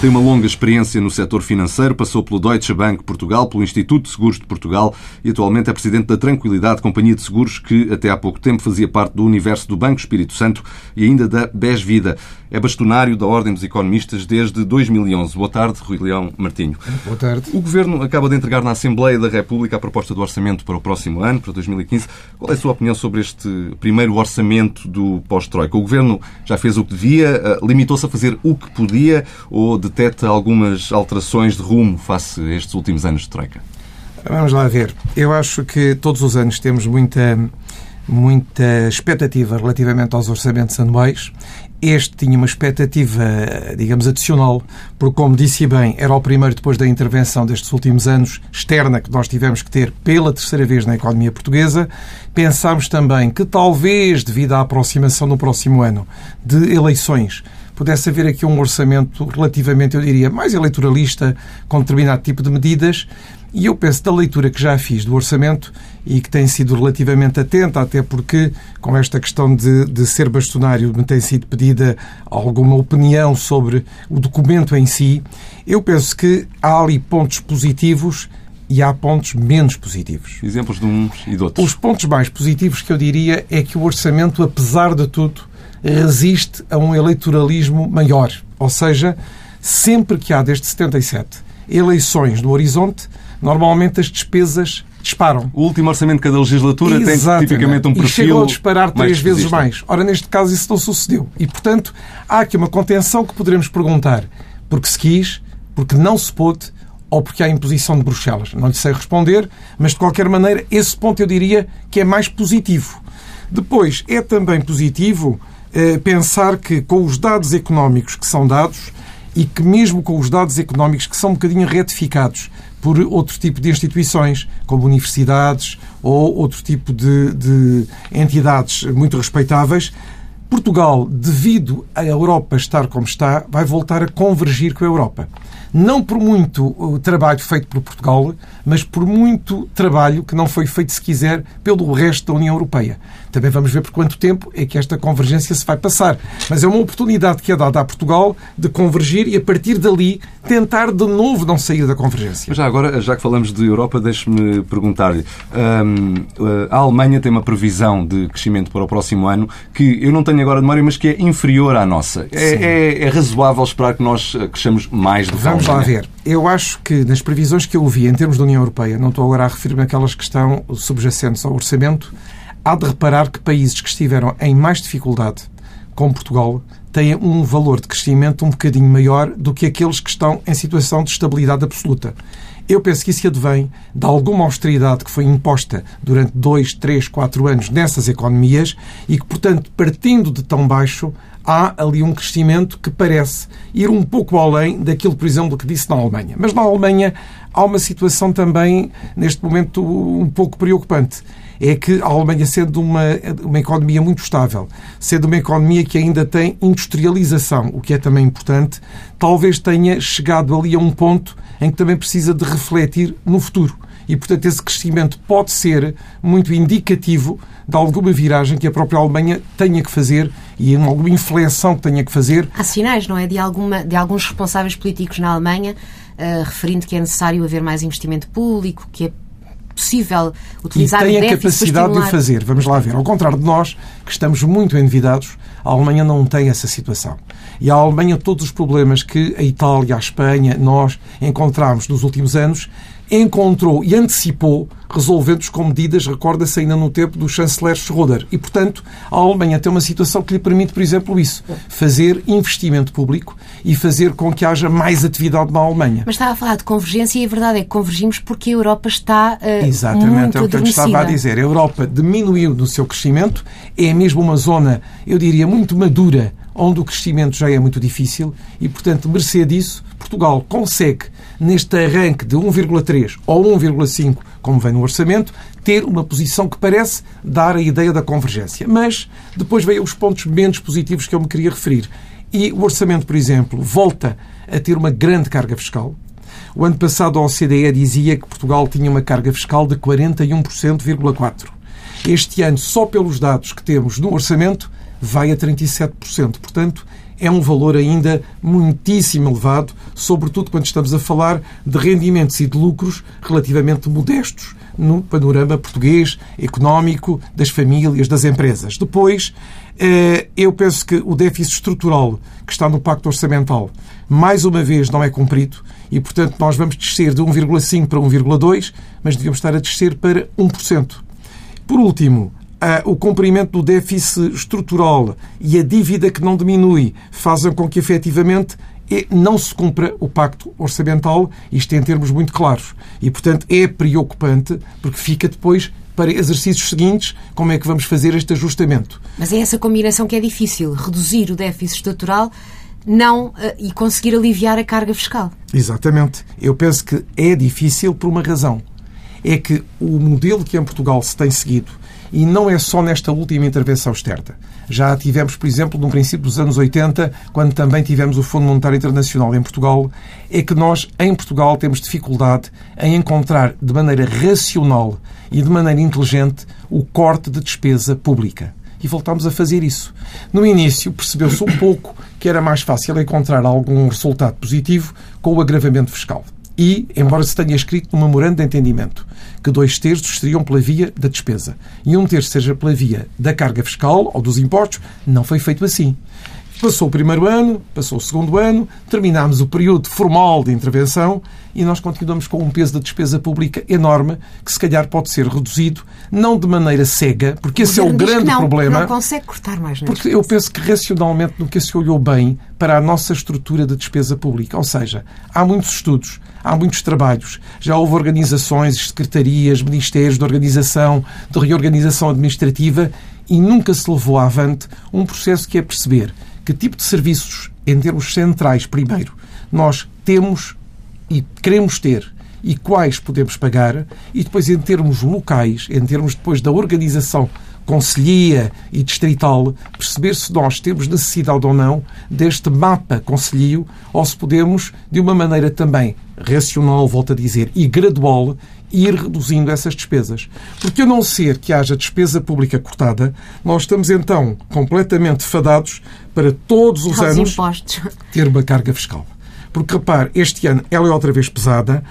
Tem uma longa experiência no setor financeiro, passou pelo Deutsche Bank Portugal, pelo Instituto de Seguros de Portugal e atualmente é presidente da Tranquilidade, companhia de seguros que até há pouco tempo fazia parte do universo do Banco Espírito Santo e ainda da BES Vida. É bastonário da Ordem dos Economistas desde 2011. Boa tarde, Rui Leão Martinho. Boa tarde. O Governo acaba de entregar na Assembleia da República a proposta do orçamento para o próximo ano, para 2015. Qual é a sua opinião sobre este primeiro orçamento do pós-Troika? O Governo já fez o que devia, eh, limitou-se a fazer o que podia ou detecta algumas alterações de rumo face a estes últimos anos de Troika? Vamos lá ver. Eu acho que todos os anos temos muita, muita expectativa relativamente aos orçamentos anuais este tinha uma expectativa, digamos, adicional, porque, como disse bem, era o primeiro depois da intervenção destes últimos anos externa que nós tivemos que ter pela terceira vez na economia portuguesa. Pensámos também que, talvez, devido à aproximação no próximo ano de eleições, pudesse haver aqui um orçamento relativamente, eu diria, mais eleitoralista, com determinado tipo de medidas. E eu penso, da leitura que já fiz do orçamento e que tem sido relativamente atenta, até porque com esta questão de, de ser bastonário me tem sido pedida alguma opinião sobre o documento em si, eu penso que há ali pontos positivos e há pontos menos positivos. Exemplos de uns e de outros. Os pontos mais positivos que eu diria é que o orçamento, apesar de tudo, resiste a um eleitoralismo maior. Ou seja, sempre que há desde 77 eleições no horizonte, normalmente as despesas disparam. O último orçamento de cada legislatura Exatamente. tem tipicamente um perfil. E chegou a disparar três vezes mais. Ora, neste caso, isso não sucedeu. E, portanto, há aqui uma contenção que poderemos perguntar porque se quis, porque não se pôde ou porque há imposição de Bruxelas. Não lhe sei responder, mas de qualquer maneira, esse ponto eu diria que é mais positivo. Depois, é também positivo pensar que com os dados económicos que são dados e que mesmo com os dados económicos que são um bocadinho retificados por outro tipo de instituições, como universidades ou outro tipo de, de entidades muito respeitáveis, Portugal, devido à Europa estar como está, vai voltar a convergir com a Europa. Não por muito trabalho feito por Portugal, mas por muito trabalho que não foi feito, se quiser, pelo resto da União Europeia. Também vamos ver por quanto tempo é que esta convergência se vai passar. Mas é uma oportunidade que é dada a Portugal de convergir e, a partir dali, tentar de novo não sair da convergência. Mas já agora, já que falamos de Europa, deixe-me perguntar-lhe. Hum, a Alemanha tem uma previsão de crescimento para o próximo ano que eu não tenho agora de memória, mas que é inferior à nossa. É, é, é, razoável esperar que nós cresçamos mais do que Vamos lá ver. Eu acho que nas previsões que eu vi em termos da União Europeia, não estou agora a referir-me àquelas que estão subjacentes ao orçamento, há de reparar que países que estiveram em mais dificuldade, como Portugal, têm um valor de crescimento um bocadinho maior do que aqueles que estão em situação de estabilidade absoluta. Eu penso que isso advém de alguma austeridade que foi imposta durante dois, três, quatro anos nessas economias e que, portanto, partindo de tão baixo, há ali um crescimento que parece ir um pouco além daquilo, por exemplo, que disse na Alemanha. Mas na Alemanha há uma situação também, neste momento, um pouco preocupante é que a Alemanha, sendo uma, uma economia muito estável, sendo uma economia que ainda tem industrialização, o que é também importante, talvez tenha chegado ali a um ponto em que também precisa de refletir no futuro. E, portanto, esse crescimento pode ser muito indicativo de alguma viragem que a própria Alemanha tenha que fazer e alguma inflexão que tenha que fazer. Há sinais, não é? De, alguma, de alguns responsáveis políticos na Alemanha uh, referindo que é necessário haver mais investimento público, que é possível utilizar e tem a capacidade de o fazer. Vamos lá ver. Ao contrário de nós, que estamos muito endividados, a Alemanha não tem essa situação. E a Alemanha, todos os problemas que a Itália, a Espanha, nós encontramos nos últimos anos, encontrou e antecipou, resolvendo-os com medidas, recorda-se ainda no tempo do chanceler Schröder. E, portanto, a Alemanha tem uma situação que lhe permite, por exemplo, isso: fazer investimento público e fazer com que haja mais atividade na Alemanha. Mas estava a falar de convergência e a verdade é que convergimos porque a Europa está uh, Exatamente, muito é o que eu estava a dizer. A Europa diminuiu no seu crescimento, é mesmo uma zona, eu diria, muito madura, onde o crescimento já é muito difícil e, portanto, mercê disso, Portugal consegue neste arranque de 1,3 ou 1,5, como vem no orçamento, ter uma posição que parece dar a ideia da convergência. Mas depois veio os pontos menos positivos que eu me queria referir. E o orçamento, por exemplo, volta a ter uma grande carga fiscal. O ano passado a OCDE dizia que Portugal tinha uma carga fiscal de 41,4%. Este ano, só pelos dados que temos no orçamento, vai a 37%. Portanto, é um valor ainda muitíssimo elevado, sobretudo quando estamos a falar de rendimentos e de lucros relativamente modestos no panorama português, económico, das famílias, das empresas. Depois, eh, eu penso que o déficit estrutural que está no Pacto Orçamental, mais uma vez, não é cumprido e, portanto, nós vamos descer de 1,5 para 1,2, mas devíamos estar a descer para 1%. Por último, o cumprimento do déficit estrutural e a dívida que não diminui fazem com que, efetivamente, não se cumpra o pacto orçamental, isto em termos muito claros. E, portanto, é preocupante, porque fica depois para exercícios seguintes como é que vamos fazer este ajustamento. Mas é essa combinação que é difícil, reduzir o déficit estrutural não, eh, e conseguir aliviar a carga fiscal. Exatamente. Eu penso que é difícil por uma razão. É que o modelo que em Portugal se tem seguido e não é só nesta última intervenção externa. Já tivemos, por exemplo, no princípio dos anos 80, quando também tivemos o Fundo Monetário Internacional em Portugal, é que nós, em Portugal, temos dificuldade em encontrar de maneira racional e de maneira inteligente o corte de despesa pública. E voltámos a fazer isso. No início, percebeu-se um pouco que era mais fácil encontrar algum resultado positivo com o agravamento fiscal. E, embora se tenha escrito no memorando de entendimento que dois terços seriam pela via da despesa e um terço seja pela via da carga fiscal ou dos impostos, não foi feito assim. Passou o primeiro ano, passou o segundo ano, terminámos o período formal de intervenção e nós continuamos com um peso da despesa pública enorme que se calhar pode ser reduzido, não de maneira cega, porque esse é o grande não, problema. Não consegue cortar mais Porque eu penso que racionalmente nunca se olhou bem para a nossa estrutura de despesa pública. Ou seja, há muitos estudos, há muitos trabalhos, já houve organizações, secretarias, ministérios de organização, de reorganização administrativa e nunca se levou avante um processo que é perceber que tipo de serviços, em termos centrais, primeiro, nós temos e queremos ter e quais podemos pagar, e depois em termos locais, em termos depois da organização conselhia e distrital, perceber se nós temos necessidade ou não deste mapa conselhio ou se podemos, de uma maneira também racional, volto a dizer, e gradual, ir reduzindo essas despesas. Porque a não ser que haja despesa pública cortada, nós estamos então completamente fadados para todos os anos impostos. ter uma carga fiscal. Porque, repare, este ano ela é outra vez pesada,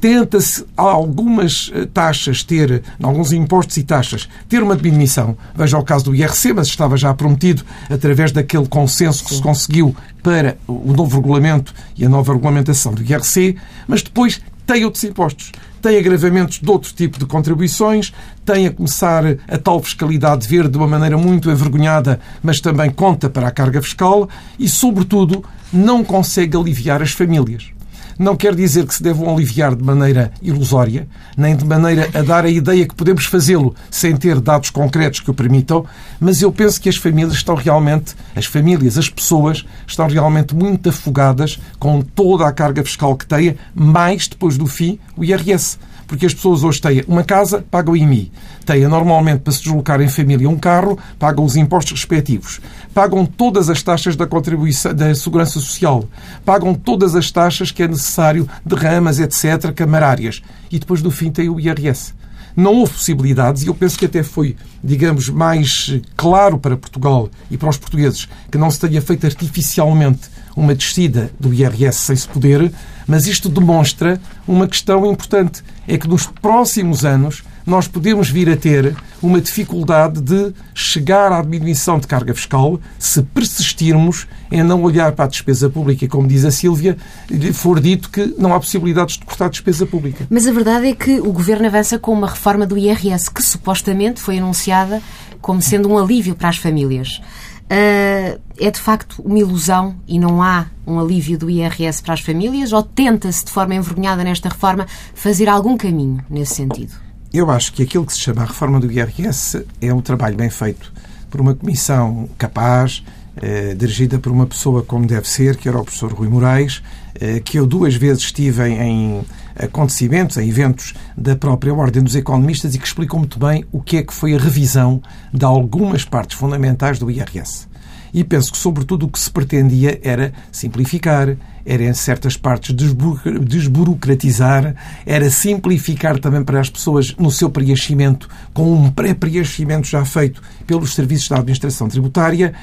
tenta-se algumas eh, taxas ter, alguns impostos e taxas, ter uma diminuição. Veja o caso do IRC, mas estava já prometido através daquele consenso que se conseguiu para o novo regulamento e a nova regulamentação do IRC, mas depois tem outros impostos. Tem agravamentos de outro tipo de contribuições, tem a começar a tal fiscalidade verde de uma maneira muito envergonhada, mas também conta para a carga fiscal e, sobretudo, não consegue aliviar as famílias. Não quer dizer que se devam aliviar de maneira ilusória, nem de maneira a dar a ideia que podemos fazê-lo sem ter dados concretos que o permitam, mas eu penso que as famílias estão realmente, as famílias, as pessoas, estão realmente muito afogadas com toda a carga fiscal que têm, mais depois do fim o IRS porque as pessoas hoje têm uma casa, pagam IMI. Têm normalmente para se deslocar em família um carro, pagam os impostos respectivos. Pagam todas as taxas da contribuição da segurança social. Pagam todas as taxas que é necessário, derramas, etc., camarárias. E depois do fim tem o IRS não houve possibilidades, e eu penso que até foi, digamos, mais claro para Portugal e para os portugueses que não se tenha feito artificialmente uma descida do IRS sem se poder, mas isto demonstra uma questão importante. É que nos próximos anos nós podemos vir a ter uma dificuldade de chegar à diminuição de carga fiscal se persistirmos em não olhar para a despesa pública e, como diz a Sílvia, for dito que não há possibilidades de cortar a despesa pública. Mas a verdade é que o Governo avança com uma reforma do IRS que supostamente foi anunciada como sendo um alívio para as famílias. Uh, é de facto uma ilusão e não há um alívio do IRS para as famílias? Ou tenta-se, de forma envergonhada nesta reforma, fazer algum caminho nesse sentido? Eu acho que aquilo que se chama a reforma do IRS é um trabalho bem feito por uma comissão capaz, eh, dirigida por uma pessoa como deve ser, que era o professor Rui Moraes, eh, que eu duas vezes estive em, em acontecimentos, em eventos da própria Ordem dos Economistas e que explicou muito bem o que é que foi a revisão de algumas partes fundamentais do IRS. E penso que, sobretudo, o que se pretendia era simplificar, era em certas partes desburocratizar, era simplificar também para as pessoas no seu preenchimento, com um pré-preenchimento já feito pelos serviços da administração tributária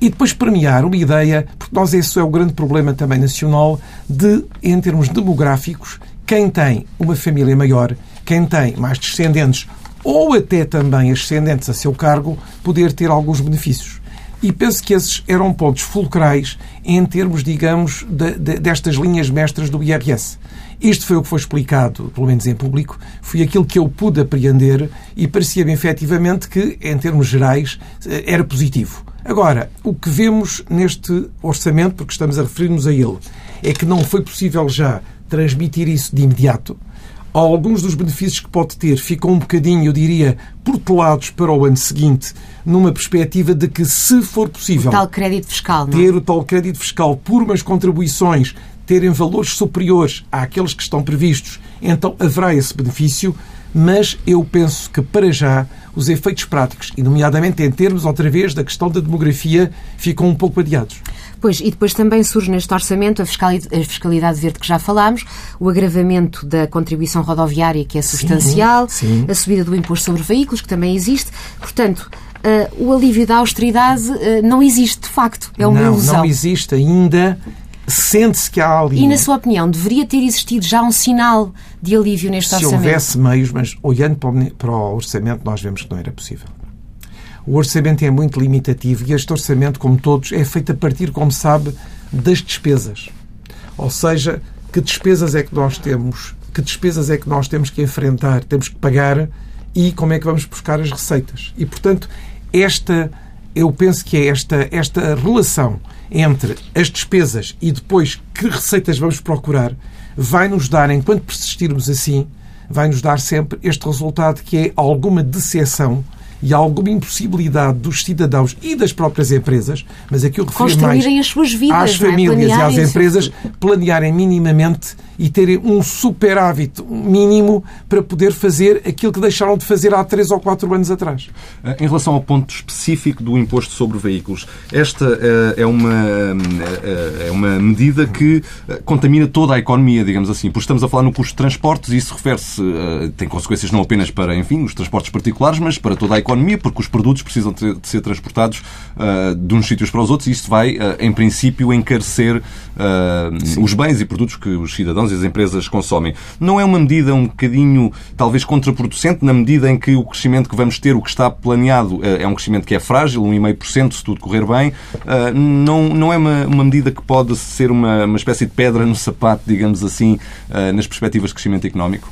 e depois premiar uma ideia, porque nós esse é o grande problema também nacional, de, em termos demográficos, quem tem uma família maior, quem tem mais descendentes ou até também ascendentes a seu cargo, poder ter alguns benefícios. E penso que esses eram pontos fulcrais em termos, digamos, de, de, destas linhas mestras do IRS. Isto foi o que foi explicado, pelo menos em público, foi aquilo que eu pude apreender e parecia-me efetivamente que, em termos gerais, eh, era positivo. Agora, o que vemos neste orçamento, porque estamos a referir-nos a ele, é que não foi possível já transmitir isso de imediato. Alguns dos benefícios que pode ter ficam um bocadinho, eu diria, portelados para o ano seguinte, numa perspectiva de que, se for possível. O tal crédito fiscal, não? É? Ter o tal crédito fiscal por umas contribuições terem valores superiores àqueles que estão previstos, então haverá esse benefício, mas eu penso que, para já, os efeitos práticos, e nomeadamente em termos, outra vez, da questão da demografia, ficam um pouco adiados. Pois, e depois também surge neste orçamento a fiscalidade, a fiscalidade verde que já falámos, o agravamento da contribuição rodoviária, que é substancial, sim, sim. a subida do imposto sobre veículos, que também existe. Portanto, uh, o alívio da austeridade uh, não existe, de facto. É uma não, ilusão. Não existe ainda. Sente-se que há ali. E, na sua opinião, deveria ter existido já um sinal de alívio neste Se orçamento? Se houvesse meios, mas olhando para o orçamento, nós vemos que não era possível. O orçamento é muito limitativo e este orçamento, como todos, é feito a partir, como sabe, das despesas. Ou seja, que despesas é que nós temos, que despesas é que nós temos que enfrentar, temos que pagar e como é que vamos buscar as receitas. E, portanto, esta, eu penso que é esta, esta relação entre as despesas e depois que receitas vamos procurar vai nos dar, enquanto persistirmos assim, vai nos dar sempre este resultado que é alguma decepção e alguma impossibilidade dos cidadãos e das próprias empresas, mas aqui eu refiro mais as suas vidas, às é? famílias e às empresas, planearem minimamente e terem um superávit mínimo para poder fazer aquilo que deixaram de fazer há três ou quatro anos atrás. Eh, em relação ao ponto específico do imposto sobre veículos, esta eh, é uma, eh, é uma medida que contamina toda a economia, digamos assim, porque estamos a falar no custo de transportes e isso refere-se, tem consequências não apenas para, enfim, os transportes particulares, mas para toda a economia, porque os produtos precisam de ser transportados de uns sítios para os outros e isto vai, em princípio, encarecer os bens e produtos que os cidadãos e as empresas consomem. Não é uma medida um bocadinho, talvez, contraproducente, na medida em que o crescimento que vamos ter, o que está planeado, eh, é um crescimento que é frágil, 1,5% se tudo correr bem. Eh, não, não é uma, uma medida que pode ser uma, uma espécie de pedra no sapato, digamos assim, eh, nas perspectivas de crescimento económico?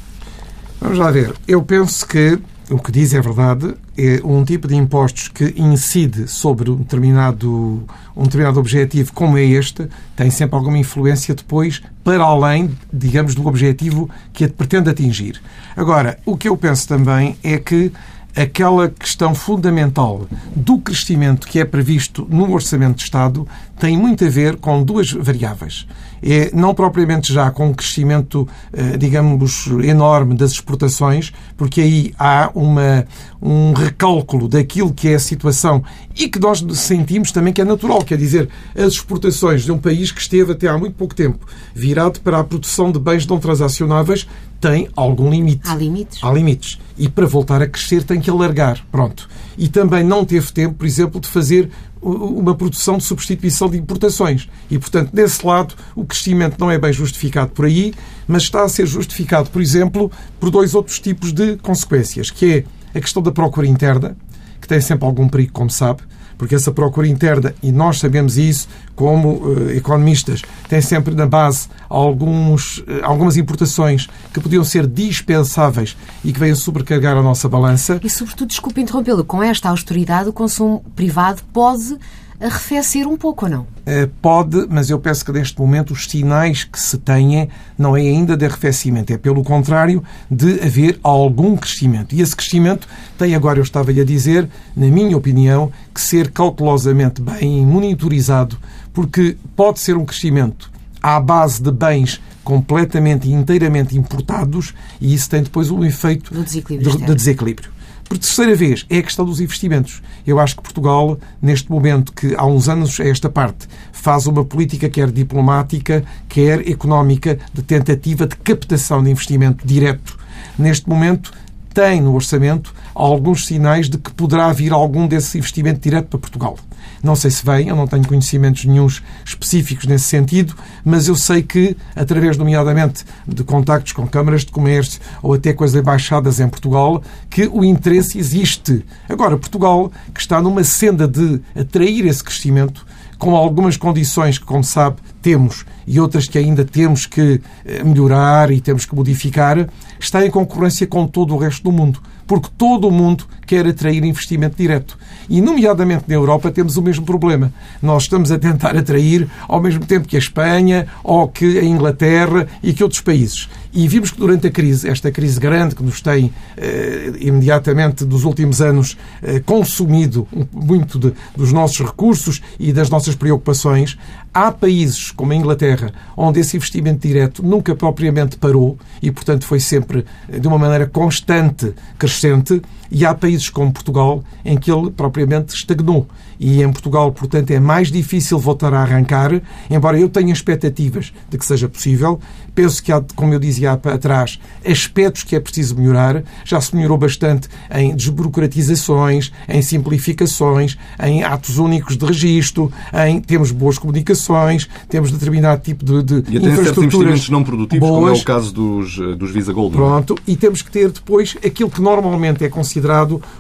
Vamos lá ver. Eu penso que o que diz é verdade, é um tipo de impostos que incide sobre um determinado, um determinado objetivo como é este, tem sempre alguma influência depois para além, digamos, do objetivo que pretende atingir. Agora, o que eu penso também é que aquela questão fundamental do crescimento que é previsto no Orçamento de Estado tem muito a ver com duas variáveis. É não propriamente já com um crescimento, eh, digamos, enorme das exportações, porque aí há uma, um recálculo daquilo que é a situação e que nós sentimos também que é natural, quer dizer, as exportações de um país que esteve até há muito pouco tempo virado para a produção de bens não transacionáveis tem algum limite. Há limites. Há limites. E para voltar a crescer tem que alargar. Pronto. E também não teve tempo, por exemplo, de fazer uma produção de substituição de importações. E, portanto, desse lado, o crescimento não é bem justificado por aí, mas está a ser justificado, por exemplo, por dois outros tipos de consequências, que é a questão da procura interna, que tem sempre algum perigo, como sabe, porque essa procura interna, e nós sabemos isso como uh, economistas, tem sempre na base alguns, uh, algumas importações que podiam ser dispensáveis e que vêm sobrecarregar a nossa balança. E, sobretudo, desculpe interrompê-lo, com esta austeridade o consumo privado pode arrefecer um pouco, ou não? Eh, pode, mas eu penso que neste momento os sinais que se têm não é ainda de arrefecimento, é pelo contrário de haver algum crescimento. E esse crescimento tem agora, eu estava-lhe a dizer, na minha opinião, que ser cautelosamente bem monitorizado, porque pode ser um crescimento à base de bens completamente e inteiramente importados e isso tem depois um efeito desequilíbrio. De, de desequilíbrio. Por terceira vez, é a questão dos investimentos. Eu acho que Portugal, neste momento, que há uns anos a esta parte, faz uma política quer diplomática, quer económica, de tentativa de captação de investimento direto. Neste momento, tem no orçamento alguns sinais de que poderá vir algum desse investimento direto para Portugal. Não sei se vem, eu não tenho conhecimentos nenhums específicos nesse sentido, mas eu sei que, através, nomeadamente, de contactos com câmaras de comércio ou até com as embaixadas em Portugal, que o interesse existe. Agora, Portugal, que está numa senda de atrair esse crescimento, com algumas condições que, como sabe, temos e outras que ainda temos que eh, melhorar e temos que modificar, está em concorrência com todo o resto do mundo. Porque todo o mundo quer atrair investimento direto. E, nomeadamente na Europa, temos o mesmo problema. Nós estamos a tentar atrair ao mesmo tempo que a Espanha, ou que a Inglaterra e que outros países. E vimos que durante a crise, esta crise grande que nos tem eh, imediatamente dos últimos anos eh, consumido muito de, dos nossos recursos e das nossas preocupações, há países como a Inglaterra onde esse investimento direto nunca propriamente parou e, portanto, foi sempre de uma maneira constante crescente e há países como Portugal em que ele propriamente estagnou. E em Portugal, portanto, é mais difícil voltar a arrancar, embora eu tenha expectativas de que seja possível. Penso que há, como eu dizia atrás, aspectos que é preciso melhorar. Já se melhorou bastante em desburocratizações, em simplificações, em atos únicos de registro, em temos boas comunicações, temos determinado tipo de, de e até certos investimentos não produtivos, boas. como é o caso dos, dos Visa Gold. É? Pronto, e temos que ter depois aquilo que normalmente é considerado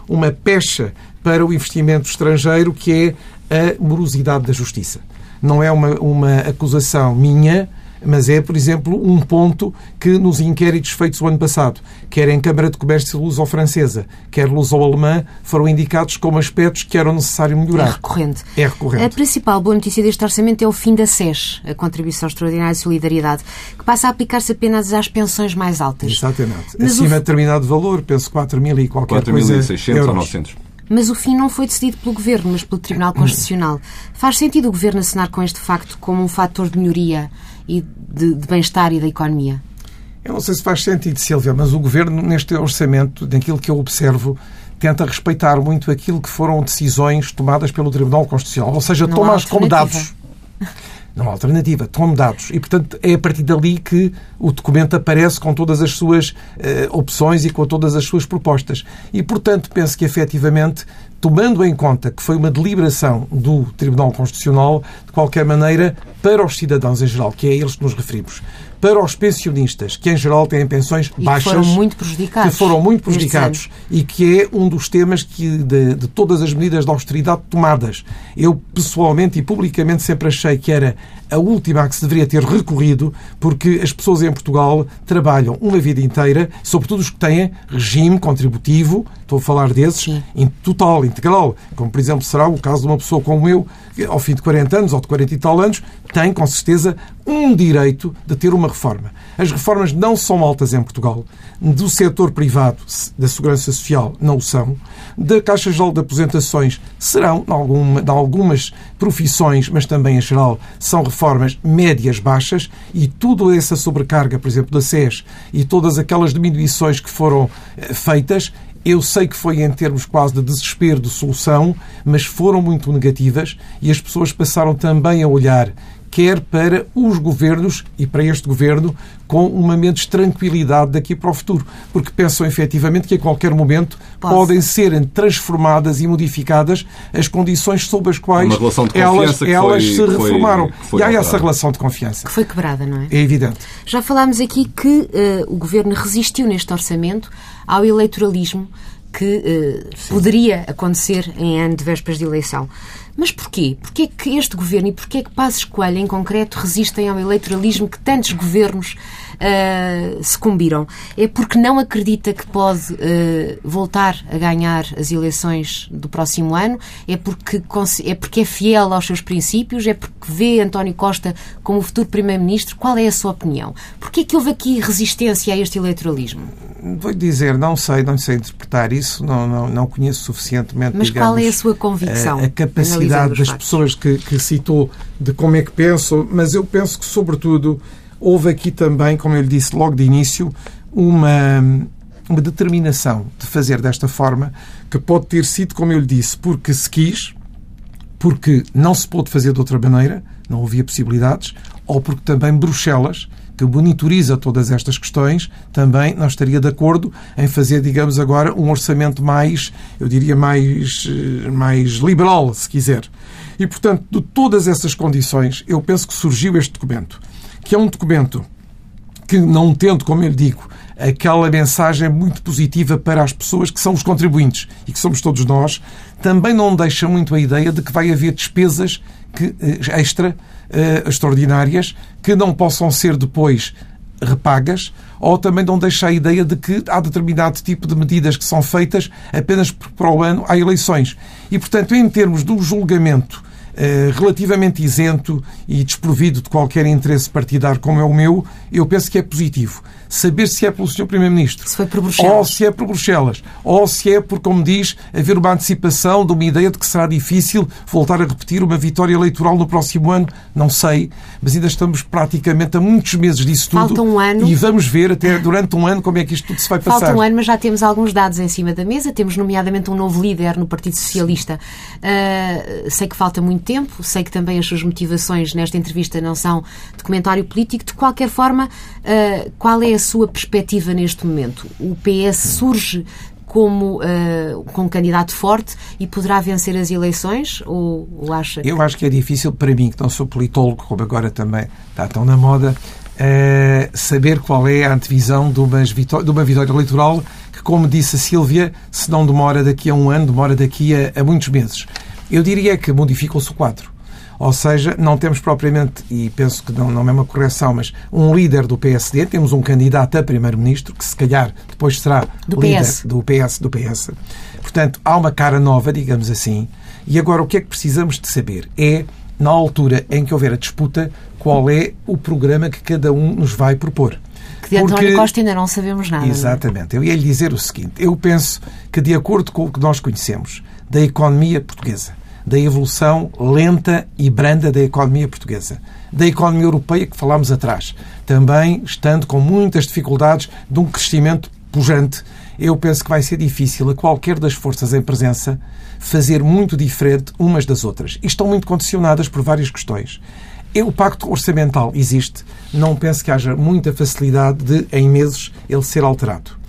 uma pecha para o investimento estrangeiro, que é a morosidade da justiça. Não é uma, uma acusação minha, mas é, por exemplo, um ponto que nos inquéritos feitos o ano passado, quer em Câmara de Comércio luso-francesa, quer luso-alemã, foram indicados como aspectos que eram necessário melhorar. É recorrente. É recorrente. A principal boa notícia deste orçamento é o fim da SES, a Contribuição Extraordinária de Solidariedade, que passa a aplicar-se apenas às pensões mais altas. Exatamente. Mas Acima o... de determinado valor, penso 4 mil e qualquer 4 coisa. 4.600 ou 900 mas o fim não foi decidido pelo Governo, mas pelo Tribunal Constitucional. Faz sentido o Governo assinar com este facto como um fator de melhoria e de, de bem-estar e da economia? Eu não sei se faz sentido, Silvia, mas o Governo, neste orçamento, daquilo que eu observo, tenta respeitar muito aquilo que foram decisões tomadas pelo Tribunal Constitucional. Ou seja, toma-as como dados. Não há alternativa, tome dados. E, portanto, é a partir dali que o documento aparece com todas as suas eh, opções e com todas as suas propostas. E, portanto, penso que, efetivamente, tomando em conta que foi uma deliberação do Tribunal Constitucional, de qualquer maneira, para os cidadãos em geral, que é a eles que nos referimos, para os pensionistas, que em geral têm pensões e baixas. Que foram muito prejudicados. Que foram muito prejudicados e que é um dos temas que, de, de todas as medidas de austeridade tomadas. Eu, pessoalmente e publicamente, sempre achei que era a última a que se deveria ter recorrido, porque as pessoas em Portugal trabalham uma vida inteira, sobretudo os que têm regime contributivo, estou a falar desses, Sim. em total, integral, como por exemplo será o caso de uma pessoa como eu, que ao fim de 40 anos ou de 40 e tal anos, tem com certeza um direito de ter uma reforma. As reformas não são altas em Portugal. Do setor privado da Segurança Social não o são. Da Caixa Geral de Aposentações serão, em, alguma, algumas profissões, mas também em geral, são reformas médias baixas e toda essa sobrecarga, por exemplo, da SES e todas aquelas diminuições que foram eh, feitas eu sei que foi em termos quase de desespero de solução, mas foram muito negativas e as pessoas passaram também a olhar quer para os governos e para este governo com uma menos tranquilidade daqui para o futuro, porque pensam efetivamente que a qualquer momento Posso. podem ser transformadas e modificadas as condições sob as quais elas, elas foi, se reformaram. Foi, e há essa relação de confiança. Que foi quebrada, não é? É evidente. Já falámos aqui que uh, o Governo resistiu neste orçamento ao eleitoralismo que uh, poderia acontecer em ano de vésperas de eleição. Mas porquê? Porquê que este governo e porquê que Passos Coelho, em concreto, resistem ao eleitoralismo que tantos governos uh, sucumbiram? É porque não acredita que pode uh, voltar a ganhar as eleições do próximo ano? É porque, é porque é fiel aos seus princípios? É porque vê António Costa como o futuro Primeiro-Ministro? Qual é a sua opinião? Porquê que houve aqui resistência a este eleitoralismo? Vou dizer, não sei, não sei interpretar isso, não, não, não conheço suficientemente. Mas digamos, qual é a sua convicção? A, a capacidade das pessoas que, que citou de como é que pensam, mas eu penso que, sobretudo, houve aqui também, como eu lhe disse logo de início, uma, uma determinação de fazer desta forma, que pode ter sido, como eu lhe disse, porque se quis, porque não se pôde fazer de outra maneira, não havia possibilidades, ou porque também Bruxelas, que monitoriza todas estas questões, também não estaria de acordo em fazer, digamos agora, um orçamento mais, eu diria, mais, eh, mais liberal, se quiser. E, portanto, de todas essas condições, eu penso que surgiu este documento que é um documento que, não tendo, como eu digo, aquela mensagem muito positiva para as pessoas que são os contribuintes e que somos todos nós, também não deixa muito a ideia de que vai haver despesas que, eh, extra, uh, extraordinárias, que não possam ser depois repagas, ou também não deixa a ideia de que há determinado tipo de medidas que são feitas apenas para o ano há eleições. E, portanto, em termos do julgamento eh, relativamente isento e desprovido de qualquer interesse partidário como é o meu, eu penso que é positivo saber se é pelo Sr. Primeiro-Ministro. Se foi por Bruxelas. Ou se é por Bruxelas. Ou se é por, como diz, haver uma antecipação de uma ideia de que será difícil voltar a repetir uma vitória eleitoral no próximo ano. Não sei. Mas ainda estamos praticamente a muitos meses disso tudo. Falta um ano. E vamos ver até durante um ano como é que isto tudo se vai passar. Falta um ano, mas já temos alguns dados em cima da mesa. Temos, nomeadamente, um novo líder no Partido Socialista. Uh, sei que falta muito tempo. Sei que também as suas motivações nesta entrevista não são de comentário político. De qualquer forma, uh, qual é a sua perspectiva neste momento? O PS surge como uh, com candidato forte e poderá vencer as eleições? Ou, ou, acha? Eu acho que é difícil para mim, que não sou politólogo, como agora também está tão na moda, uh, saber qual é a antevisão de, umas vitó de uma vitória eleitoral que, como disse a Sílvia, se não demora daqui a um ano, demora daqui a, a muitos meses. Eu diria que modificou-se o quadro. Ou seja, não temos propriamente, e penso que não, não é uma correção, mas um líder do PSD, temos um candidato a primeiro-ministro, que se calhar depois será do líder PS. do PS, do PS. Portanto, há uma cara nova, digamos assim. E agora o que é que precisamos de saber? É, na altura em que houver a disputa, qual é o programa que cada um nos vai propor. Que de António Porque... Costa ainda não sabemos nada. É? Exatamente. Eu ia lhe dizer o seguinte. Eu penso que, de acordo com o que nós conhecemos da economia portuguesa, da evolução lenta e branda da economia portuguesa, da economia europeia que falámos atrás, também estando com muitas dificuldades de um crescimento pujante. Eu penso que vai ser difícil a qualquer das forças em presença fazer muito diferente umas das outras. E estão muito condicionadas por várias questões. O pacto orçamental existe. Não penso que haja muita facilidade de, em meses, ele ser alterado.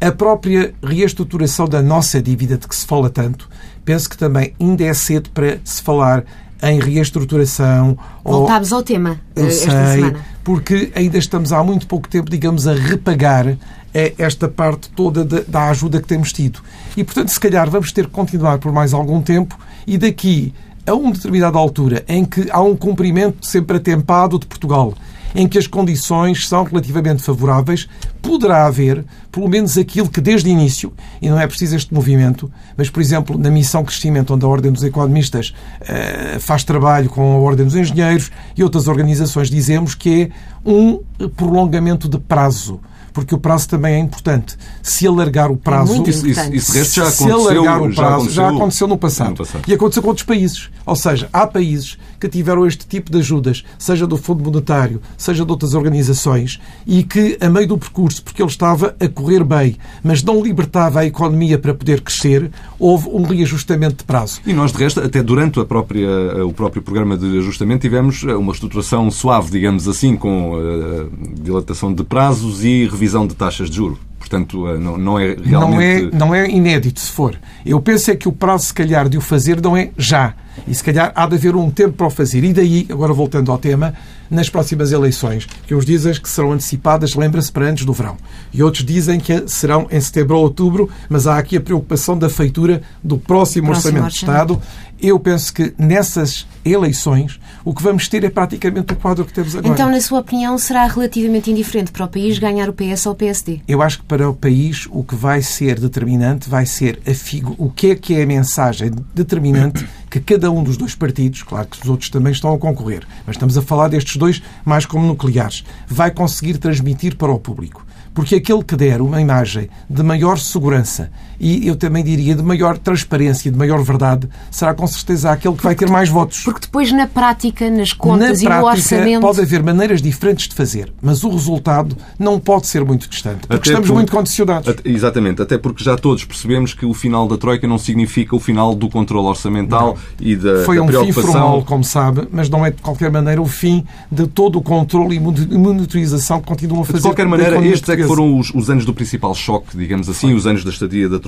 A própria reestruturação da nossa dívida, de que se fala tanto, penso que também ainda é cedo para se falar em reestruturação. Voltámos ao tema eu esta sei, semana. Porque ainda estamos há muito pouco tempo, digamos, a repagar eh, esta parte toda da ajuda que temos tido. E, portanto, se calhar vamos ter que continuar por mais algum tempo e daqui a uma determinada altura em que há um cumprimento sempre atempado de Portugal em que as condições são relativamente favoráveis, poderá haver, pelo menos aquilo que desde o início, e não é preciso este movimento, mas, por exemplo, na missão crescimento, onde a Ordem dos Economistas uh, faz trabalho com a Ordem dos Engenheiros e outras organizações, dizemos que é um prolongamento de prazo porque o prazo também é importante. Se alargar o prazo. É muito Isso, isso, isso resto já se aconteceu, alargar o já prazo, aconteceu, já aconteceu no passado. no passado. E aconteceu com outros países. Ou seja, há países que tiveram este tipo de ajudas, seja do Fundo Monetário, seja de outras organizações, e que, a meio do percurso, porque ele estava a correr bem, mas não libertava a economia para poder crescer, houve um reajustamento de prazo. E nós, de resto, até durante própria, o próprio programa de ajustamento, tivemos uma estruturação suave, digamos assim, com uh, dilatação de prazos e revisão de taxas de juro. Portanto, uh, não, não é realmente... Não é, não é inédito, se for. Eu penso é que o prazo, se calhar, de o fazer não é já. E se calhar há de haver um tempo para o fazer. E daí, agora voltando ao tema, nas próximas eleições, que uns dizem que serão antecipadas, lembra-se, para antes do verão. E outros dizem que serão em setembro ou outubro, mas há aqui a preocupação da feitura do próximo, Próximo Orçamento de. Estado. Eu penso que nessas eleições o que vamos ter é praticamente o quadro que temos agora. Então, na sua opinião, será relativamente indiferente para o país ganhar o PS ou o PSD? Eu acho que para o país o que vai ser determinante vai ser a figu... o que é que é a mensagem determinante que cada um dos dois partidos, claro que os outros também estão a concorrer, mas estamos a falar destes dois mais como nucleares, vai conseguir transmitir para o público. Porque aquele que der uma imagem de maior segurança e eu também diria de maior transparência, de maior verdade, será com certeza aquele que vai ter mais votos. Porque depois, na prática, nas contas Na e no prática, orçamento. pode haver maneiras diferentes de fazer, mas o resultado não pode ser muito distante, porque Até estamos por- muito condicionados. Até- Exatamente, até porque já todos percebemos que o final da Troika não significa o final do controle orçamental e da, Foi da um fim preocupação. formal, como sabe, mas não é de qualquer maneira o fim de todo o controle e mon- monitorização que continuam a fazer. De qualquer maneira, estes é que foram os, os anos do principal choque, digamos assim, os anos da estadia da Troika.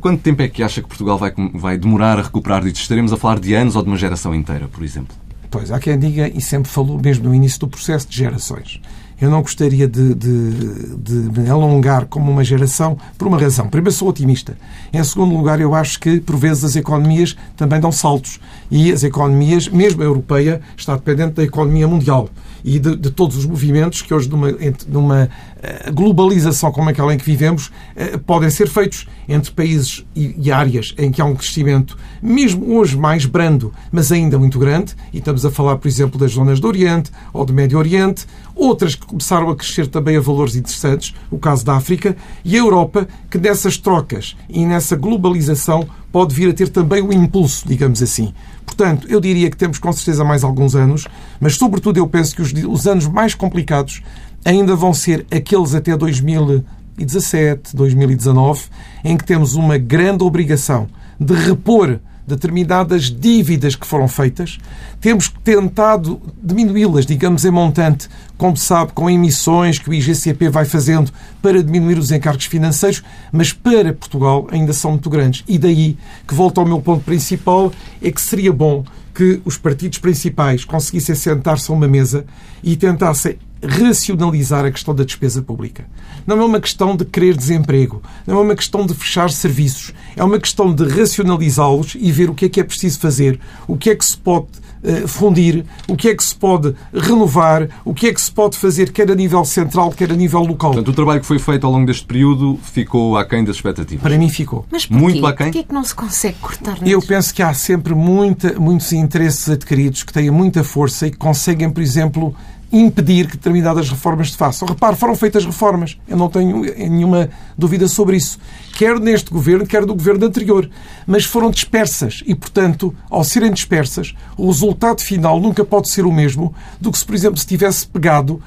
Quanto tempo é que acha que Portugal vai, vai demorar a recuperar disto? Estaremos a falar de anos ou de uma geração inteira, por exemplo? Pois, há quem diga, e sempre falou mesmo no início do processo de gerações. Eu não gostaria de, de- de me alongar como uma geração por uma razão. Primeiro, sou otimista. Em segundo lugar, eu acho que, por vezes, as economias também dão saltos. E as economias, mesmo a europeia, está dependente da economia mundial e de, de todos os movimentos que hoje, numa, numa eh, globalização como aquela em que vivemos, eh, podem ser feitos entre países e, e áreas em que há um crescimento, mesmo hoje mais brando, mas ainda muito grande, e estamos a falar, por exemplo, das zonas do Oriente ou do Médio Oriente, outras que começaram a crescer também a valores interessantes, o caso da África, e a Europa, que nessas trocas e nessa globalização pode vir a ter também um impulso, digamos assim. Portanto, eu diria que temos com certeza mais alguns anos, mas sobretudo eu penso que os, os anos mais complicados ainda vão ser aqueles até 2017, 2019, em que temos uma grande obrigação de repor determinadas dívidas que foram feitas. Temos tentado diminuí-las, digamos, em montante, como sabe, com emissões que o IGCP vai fazendo para diminuir os encargos financeiros, mas para Portugal ainda são muito grandes. E daí que volto ao meu ponto principal, é que seria bom que os partidos principais conseguissem sentar-se a uma mesa e tentassem racionalizar a questão da despesa pública. Não é uma questão de querer desemprego, não é uma questão de fechar serviços, é uma questão de racionalizá-los e ver o que é que é preciso fazer, o que é que se pode eh, fundir, o que é que se pode renovar, o que é que se pode fazer quer a nível central, quer a nível local. Portanto, o trabalho que foi feito ao longo deste período ficou aquém das expectativas. Para mim ficou. Mas porquê? Muito aquém? Porquê é que não se consegue cortar Eu neles? penso que há sempre muita, muitos interesses adquiridos que têm muita força e que conseguem, por exemplo, impedir que determinadas reformas se façam. Repare, foram feitas reformas. Eu não tenho nenhuma dúvida sobre isso. Quer neste governo, quer do governo anterior. Mas foram dispersas e, portanto, ao serem dispersas, o resultado final nunca pode ser o mesmo do que se, por exemplo, se tivesse pegado.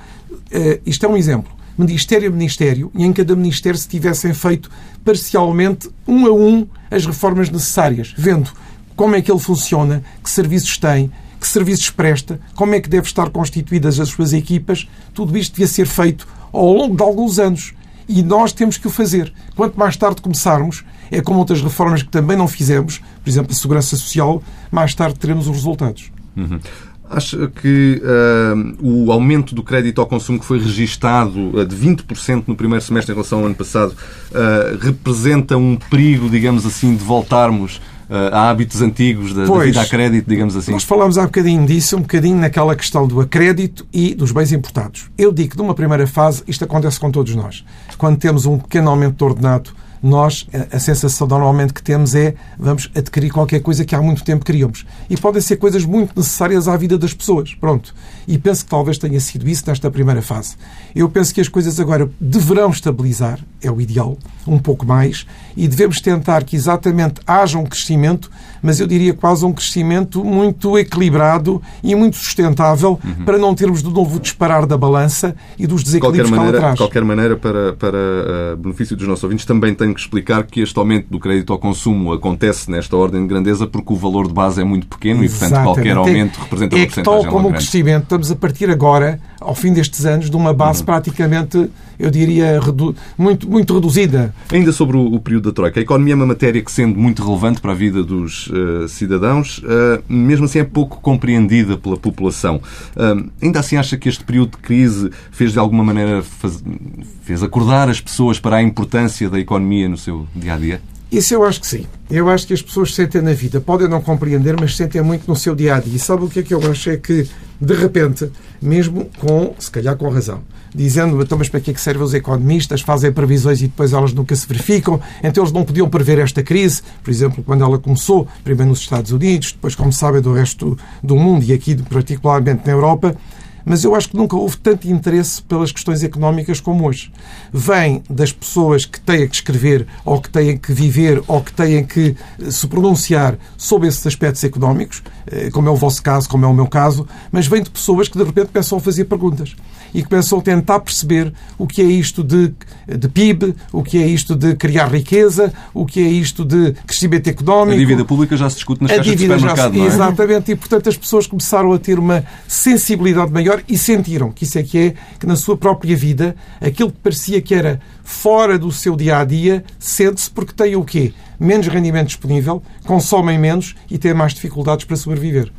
eh, isto é um exemplo. Ministério a Ministério e em cada Ministério se tivessem feito parcialmente, um a um, as reformas necessárias, vendo como é que ele funciona, que serviços tem, que serviços presta, como é que devem estar constituídas as suas equipas, tudo isto devia ser feito ao longo de alguns anos. E nós temos que o fazer. Quanto mais tarde começarmos, é como outras reformas que também não fizemos, por exemplo, a Segurança Social, mais tarde teremos os resultados. Acha que ah, o aumento do crédito ao consumo que foi registado ah, de 20% no primeiro semestre em relação ao ano passado ah, representa um perigo, digamos assim, de voltarmos a hábitos antigos da, da Pois. vida a crédito, digamos assim? Nós falámos há bocadinho disso, um bocadinho naquela questão do acrédito e dos bens importados. Eu digo que numa primeira fase isto acontece com todos nós. Quando temos um pequeno aumento de ordenado, nós, a, a sensação normalmente que temos é vamos adquirir qualquer coisa que há muito tempo queríamos. E podem ser coisas muito necessárias à vida das pessoas. Pronto. E penso que talvez tenha sido isso nesta primeira fase. Eu penso que as coisas agora deverão estabilizar, é o ideal, um pouco mais, e devemos tentar que exatamente haja um crescimento, mas eu diria quase um crescimento muito equilibrado e muito sustentável uhum. para não termos de novo disparar da balança e dos desequilíbrios qualquer maneira, atrás. De qualquer maneira, para, para uh, benefício dos nossos ouvintes, também tenho que explicar que este aumento do crédito ao consumo acontece nesta ordem de grandeza porque o valor de base é muito pequeno Exatamente. e, portanto, qualquer aumento representa é uma porcentagem Tal como o crescimento, estamos a partir agora, ao fim destes anos, de uma base uhum. praticamente eu diria, muito, muito reduzida. Ainda sobre o, o, período da Troika, a economia é uma matéria que, sendo muito relevante para a vida dos uh, cidadãos, uh, mesmo assim é pouco compreendida pela população. Uh, ainda assim acha que este período de crise fez de alguma maneira faz, fez acordar as pessoas para a importância da economia no seu dia a dia? Isso eu acho que sim. Eu acho que as pessoas sentem na vida. Podem não compreender, mas sentem muito no seu dia a dia. E sabe o que é que eu acho? É que, de repente, mesmo com, se calhar com razão, dizendo então, mas para que é que servem os economistas, fazem previsões e depois elas nunca se verificam, então eles não podiam prever esta crise, por exemplo, quando ela começou, primeiro nos Estados Unidos, depois, como sabem, do resto do mundo e aqui particularmente na Europa, mas eu acho que nunca houve tanto interesse pelas questões económicas como hoje. Vem das pessoas que têm que escrever, ou que têm que viver, ou que têm que eh, se pronunciar sobre esses aspectos económicos, como é o vosso caso, como é o meu caso, mas vem de pessoas que de repente pensam a fazer perguntas e começam a tentar perceber o que é isto de, de PIB, o que é isto de criar riqueza, o que é isto de crescimento económico. A dívida pública já se discute nas a caixas de supermercado, se, não é? Exatamente, e portanto as pessoas começaram a ter uma sensibilidade maior e sentiram que isso é que é, que na sua própria vida, aquilo que parecia que era fora do seu dia-a-dia, sente-se porque tem o quê? Menos rendimento disponível, consomem menos e têm mais dificuldades para sobreviver.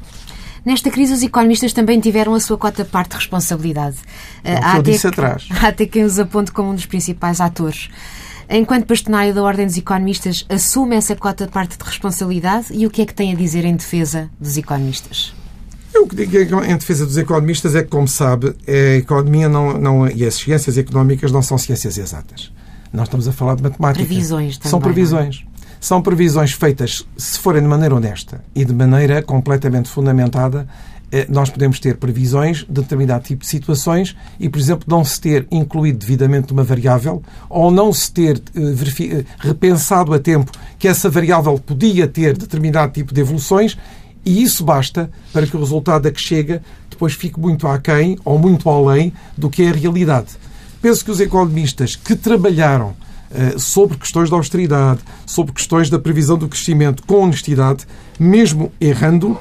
Nesta crise, os economistas também tiveram a sua cota parte de responsabilidade. É há, até que, atrás. há até quem os aponte como um dos principais atores. Enquanto bastonário da Ordem dos Economistas, assume essa cota de parte de responsabilidade e o que é que tem a dizer em defesa dos economistas? Eu o que digo em defesa dos economistas é que, como sabe, a economia não, não, e as ciências económicas não são ciências exatas. Nós estamos a falar de matemática. Previsões também. São previsões. São previsões feitas, se forem de maneira honesta e de maneira completamente fundamentada, eh, nós podemos ter previsões de determinado tipo de situações e, por exemplo, não se ter incluído devidamente uma variável ou não se ter eh, eh, repensado a tempo que essa variável podia ter determinado tipo de evoluções e isso basta para que o resultado a que chega depois fique muito aquém ou muito além do que é a realidade. Penso que os economistas que trabalharam sobre questões da austeridade, sobre questões da previsão do crescimento com honestidade, mesmo errando,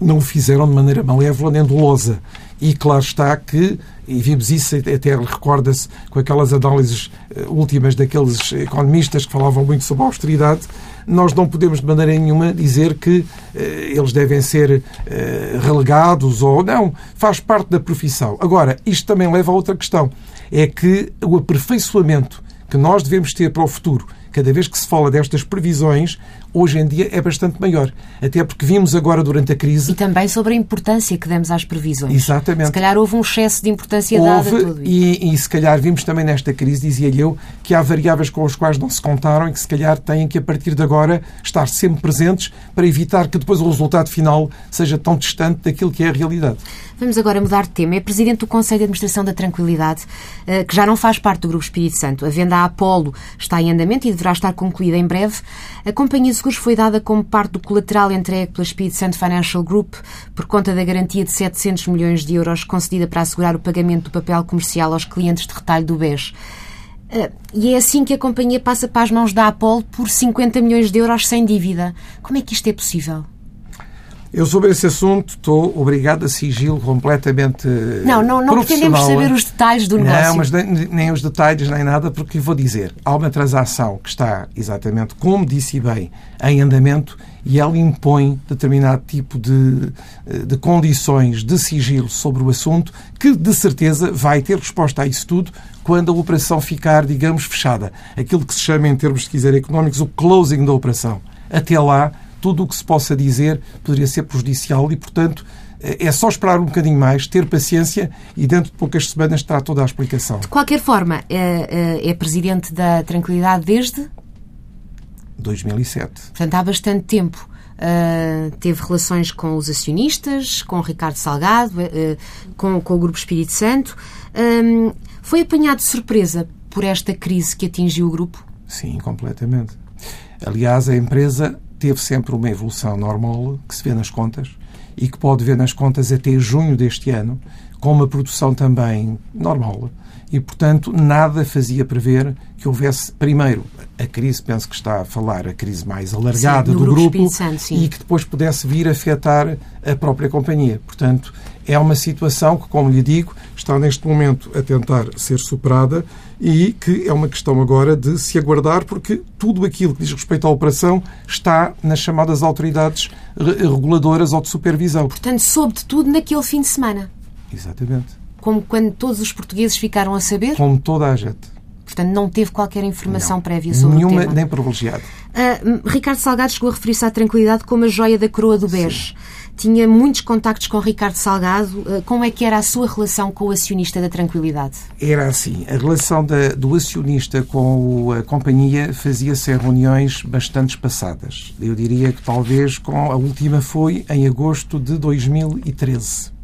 não o fizeram de maneira malévola nem dolosa. E claro está que, e vimos isso, até recorda-se com aquelas análises eh, últimas daqueles economistas que falavam muito sobre a austeridade, nós não podemos de maneira nenhuma dizer que eh, eles devem ser eh, relegados ou não. Faz parte da profissão. Agora, isto também leva a outra questão. É que o aperfeiçoamento que nós devemos ter para o futuro, cada vez que se fala destas previsões, hoje em dia é bastante maior. Até porque vimos agora durante a crise. E também sobre a importância que demos às previsões. Exatamente. Se calhar houve um excesso de importância houve, dada a tudo isso. E, e se calhar vimos também nesta crise, dizia-lhe eu, que há variáveis com as quais não se contaram e que se calhar têm que, a partir de agora, estar sempre presentes para evitar que depois o resultado final seja tão distante daquilo que é a realidade. Vamos agora mudar de tema. É presidente do Conselho de Administração da Tranquilidade, eh, que já não faz parte do Grupo Espírito Santo. A venda à Apolo está em andamento e deverá estar concluída em breve. A companhia seguros foi dada como parte do colateral entregue pela Espírito Santo Financial Group por conta da garantia de 700 milhões de euros concedida para assegurar o pagamento do papel comercial aos clientes de retalho do BES. Eh, e é assim que a companhia passa para as mãos da Apolo por 50 milhões de euros sem dívida. Como é que isto é possível? Eu sobre esse assunto estou obrigado a sigilo completamente Não, não, não pretendemos saber os detalhes do negócio. Não, mas nem, nem, os detalhes nem nada, porque vou dizer, há uma transação que está exatamente, como disse bem, em andamento e ela impõe determinado tipo de, de condições de sigilo sobre o assunto que, de certeza, vai ter resposta a isso tudo quando a operação ficar, digamos, fechada. Aquilo que se chama, em termos, de quiser, económicos, o closing da operação. Até lá, tudo o que se possa dizer poderia ser prejudicial e, portanto, é só esperar um bocadinho mais, ter paciência e dentro de poucas semanas terá toda a explicação. De qualquer forma, é, é, é presidente da Tranquilidade desde? 2007. Portanto, há bastante tempo. Uh, teve relações com os acionistas, com o Ricardo Salgado, uh, com, com, o Grupo Espírito Santo. Um, foi apanhado de surpresa por esta crise que atingiu o grupo? Sim, completamente. Aliás, a empresa teve sempre uma evolução normal que se vê nas contas e que pode ver nas contas até junho deste ano, com uma produção também normal. E, portanto, nada fazia prever que houvesse, primeiro, a crise, penso que está a falar, a crise mais alargada sim, do grupo, grupo, Santo, e que depois pudesse vir a afetar a própria companhia. Portanto, é uma situação que, como lhe digo, está neste momento a tentar ser superada e que é uma questão agora de se aguardar, porque tudo aquilo que diz respeito à operação está nas chamadas autoridades reguladoras ou de supervisão. Portanto, soube de tudo naquele fim de semana. Exatamente. Como quando todos os portugueses ficaram a saber? Como toda a gente. Portanto, não teve qualquer informação não. prévia sobre Nenhuma, o tema. nem privilegiada. Uh, Ricardo Salgado chegou a referir-se à tranquilidade como a joia da coroa do BES. Tinha muitos contactos com Ricardo Salgado. Uh, como é que era a sua relação com o acionista da Tranquilidade? Era assim. A relação da, do acionista com a companhia fazia-se em reuniões bastante espaçadas. Eu diria que talvez com a última foi em agosto de 2013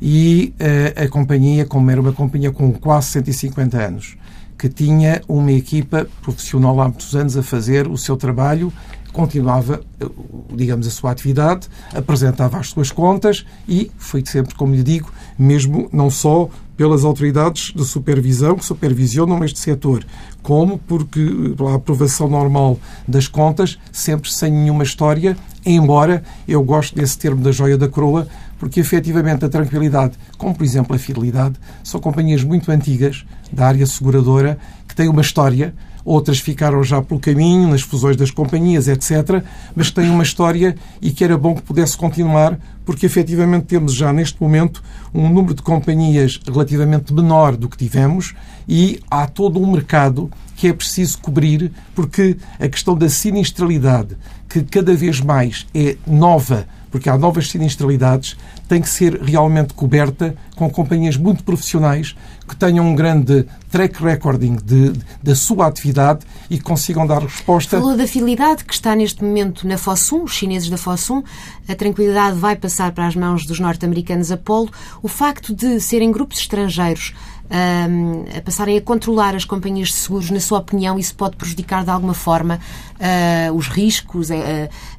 e uh, a companhia, como era uma companhia com quase 150 anos, que tinha uma equipa profissional há muitos anos a fazer o seu trabalho, continuava, eh, digamos, a sua atividade, apresentava as suas contas e foi sempre, como lhe digo, mesmo não só pelas autoridades de supervisão que supervisionam este setor, como porque pela aprovação normal das contas, sempre sem nenhuma história, embora eu goste desse termo da joia da coroa, porque efetivamente a tranquilidade, como por exemplo a fidelidade, são companhias muito antigas da área seguradora que têm uma história. Outras ficaram já pelo caminho, nas fusões das companhias, etc. Mas têm uma história e que era bom que pudesse continuar, porque efetivamente temos já neste momento um número de companhias relativamente menor do que tivemos e há todo um mercado que é preciso cobrir, porque a questão da sinistralidade, que cada vez mais é nova porque há novas sinistralidades, tem que ser realmente coberta com companhias muito profissionais que tenham um grande track recording de, de, da sua atividade e que consigam dar resposta. Falou da fidelidade que está neste momento na Fossum, os chineses da Fossum. A tranquilidade vai passar para as mãos dos norte-americanos Apollo. O facto de serem grupos estrangeiros a passarem a controlar as companhias de seguros, na sua opinião, isso pode prejudicar de alguma forma uh, os riscos, a,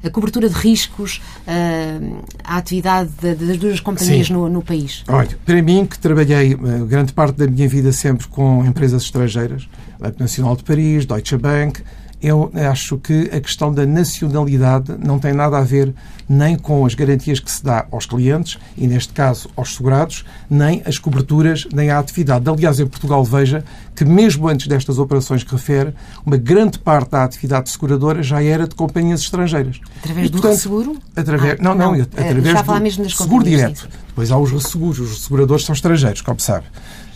a, cobertura de riscos, uh, a atividade de, das duas companhias no, no, país? Olha, para mim, que trabalhei uh, grande parte da minha vida sempre com empresas estrangeiras, Banco Nacional de Paris, Deutsche Bank, eu acho que a questão da nacionalidade não tem nada a ver nem com as garantias que se dá aos clientes, e neste caso aos segurados, nem as coberturas, nem a atividade. Aliás, em Portugal, veja que mesmo antes destas operações que refere, uma grande parte da atividade seguradora já era de companhias estrangeiras. Através e, portanto, do seguro? Através, ah, não, não, não, através do mesmo das seguro direto. Sim. Depois há os resseguros. Os seguradores são estrangeiros, como sabe.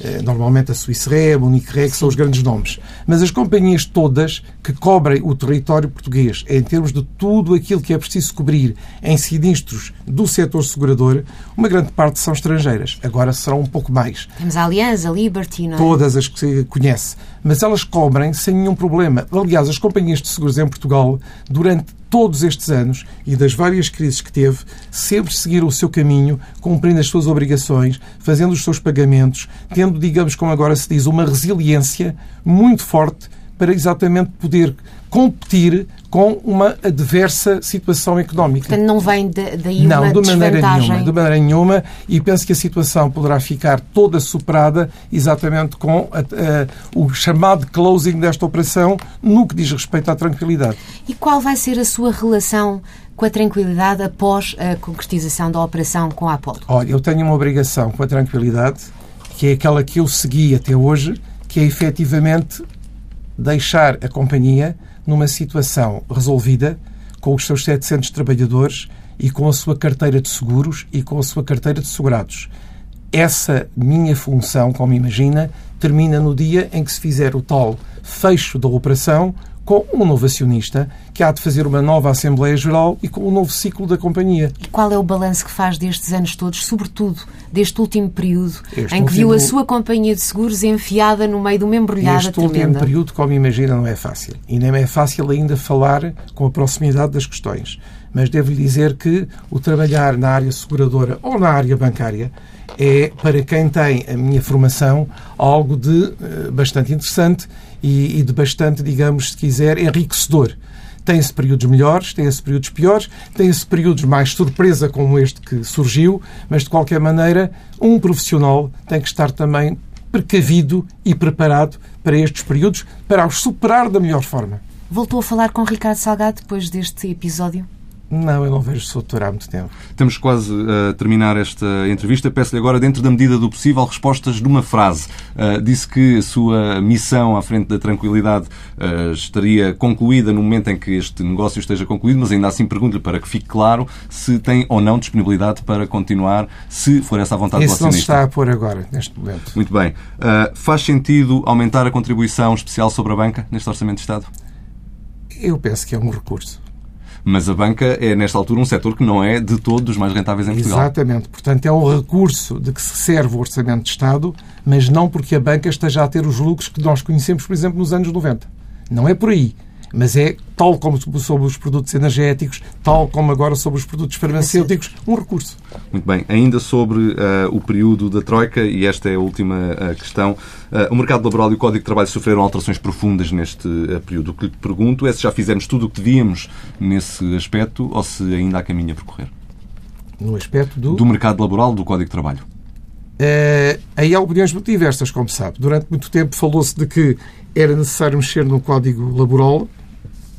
Eh, normalmente a Re, a Munique Re, que são os grandes nomes. Mas as companhias todas que cobrem o território português, em termos de tudo aquilo que é preciso cobrir em sinistros do setor segurador, uma grande parte são estrangeiras. Agora serão um pouco mais. Temos a Aliança, a Liberty, não é? Todas as que se conhece. Mas elas cobrem sem nenhum problema. Aliás, as companhias de seguros em Portugal, durante todos estes anos e das várias crises que teve, sempre seguiram o seu caminho, cumprindo as suas obrigações, fazendo os seus pagamentos, tendo, digamos, como agora se diz, uma resiliência muito forte para exatamente poder competir com uma adversa situação económica. Portanto, não vem daí não, uma de maneira nenhuma, de maneira nenhuma, e penso que a situação poderá ficar toda superada exatamente com a, a, o chamado closing desta operação no que diz respeito à tranquilidade. E qual vai ser a sua relação com a tranquilidade após a concretização da operação com a Apollo? Olha, eu tenho uma obrigação com a tranquilidade, que é aquela que eu segui até hoje, que é efetivamente deixar a companhia numa situação resolvida com os seus 700 trabalhadores e com a sua carteira de seguros e com a sua carteira de segurados. Essa minha função, como imagina, termina no dia em que se fizer o tal fecho da operação com um novo acionista que há de fazer uma nova Assembleia Geral e com um novo ciclo da companhia. E qual é o balanço que faz destes anos todos, sobretudo deste último período, Este em que viu último- a sua companhia de seguros enfiada no meio de uma embrulhada Este último tremenda? período, como imagina, não é fácil. E nem é fácil ainda falar com a proximidade das questões. Mas devo-lhe dizer que o trabalhar na área seguradora ou na área bancária é, para quem tem a minha formação, algo de eh, bastante interessante e, e de bastante, digamos, se quiser, enriquecedor. Tem-se períodos melhores, tem-se períodos piores, tem-se períodos mais surpresa como este que surgiu, mas de qualquer maneira, um profissional tem que estar também precavido e preparado para estes períodos, para os superar da melhor forma. Voltou a falar com Ricardo Salgado depois deste episódio? Não, eu não vejo o doutor há muito tempo. Estamos quase a terminar esta entrevista. Peço-lhe agora, dentro da medida do possível, respostas de uma frase. Uh, disse que a sua missão à frente da tranquilidade uh, estaria concluída no momento em que este negócio esteja concluído, mas ainda assim pergunto-lhe para que fique claro se tem ou não disponibilidade para continuar, se for essa a vontade do Esse não se acionista. está a pôr agora, neste momento. Muito bem. Uh, faz sentido aumentar a contribuição especial sobre a banca neste Orçamento de Estado? Eu penso que é um recurso. Mas a banca é, nesta altura, um setor que não é de todo dos mais rentáveis em Portugal. Exatamente. Portanto, é um recurso de que se serve o Orçamento de Estado, mas não porque a banca esteja a ter os lucros que nós conhecemos, por exemplo, nos anos 90. Não é por aí. Mas é, tal como sobre os produtos energéticos, tal como agora sobre os produtos farmacêuticos, um recurso. Muito bem. Ainda sobre uh, o período da Troika, e esta é a última uh, questão, uh, o mercado laboral e o Código de Trabalho sofreram alterações profundas neste período. O que lhe pergunto é se já fizemos tudo o que devíamos nesse aspecto ou se ainda há caminho a percorrer. No aspecto do... Do mercado laboral, do Código de Trabalho. Uh, aí há opiniões muito diversas, como sabe. Durante muito tempo falou-se de que era necessário mexer no Código Laboral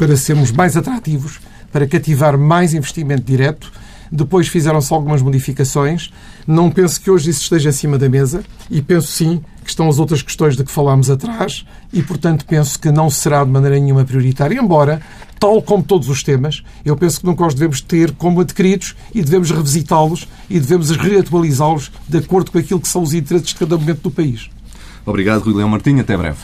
para sermos mais atrativos, para cativar mais investimento direto. Depois fizeram-se algumas modificações. Não penso que hoje isso esteja acima da mesa e penso sim que estão as outras questões de que falámos atrás e, portanto, penso que não será de maneira nenhuma prioritária, embora, tal como todos os temas, eu penso que nunca os devemos ter como adquiridos e devemos revisitá-los e devemos reatualizá-los de acordo com aquilo que são os interesses de cada momento do país. Obrigado, Rui Leão Martinho. Até breve.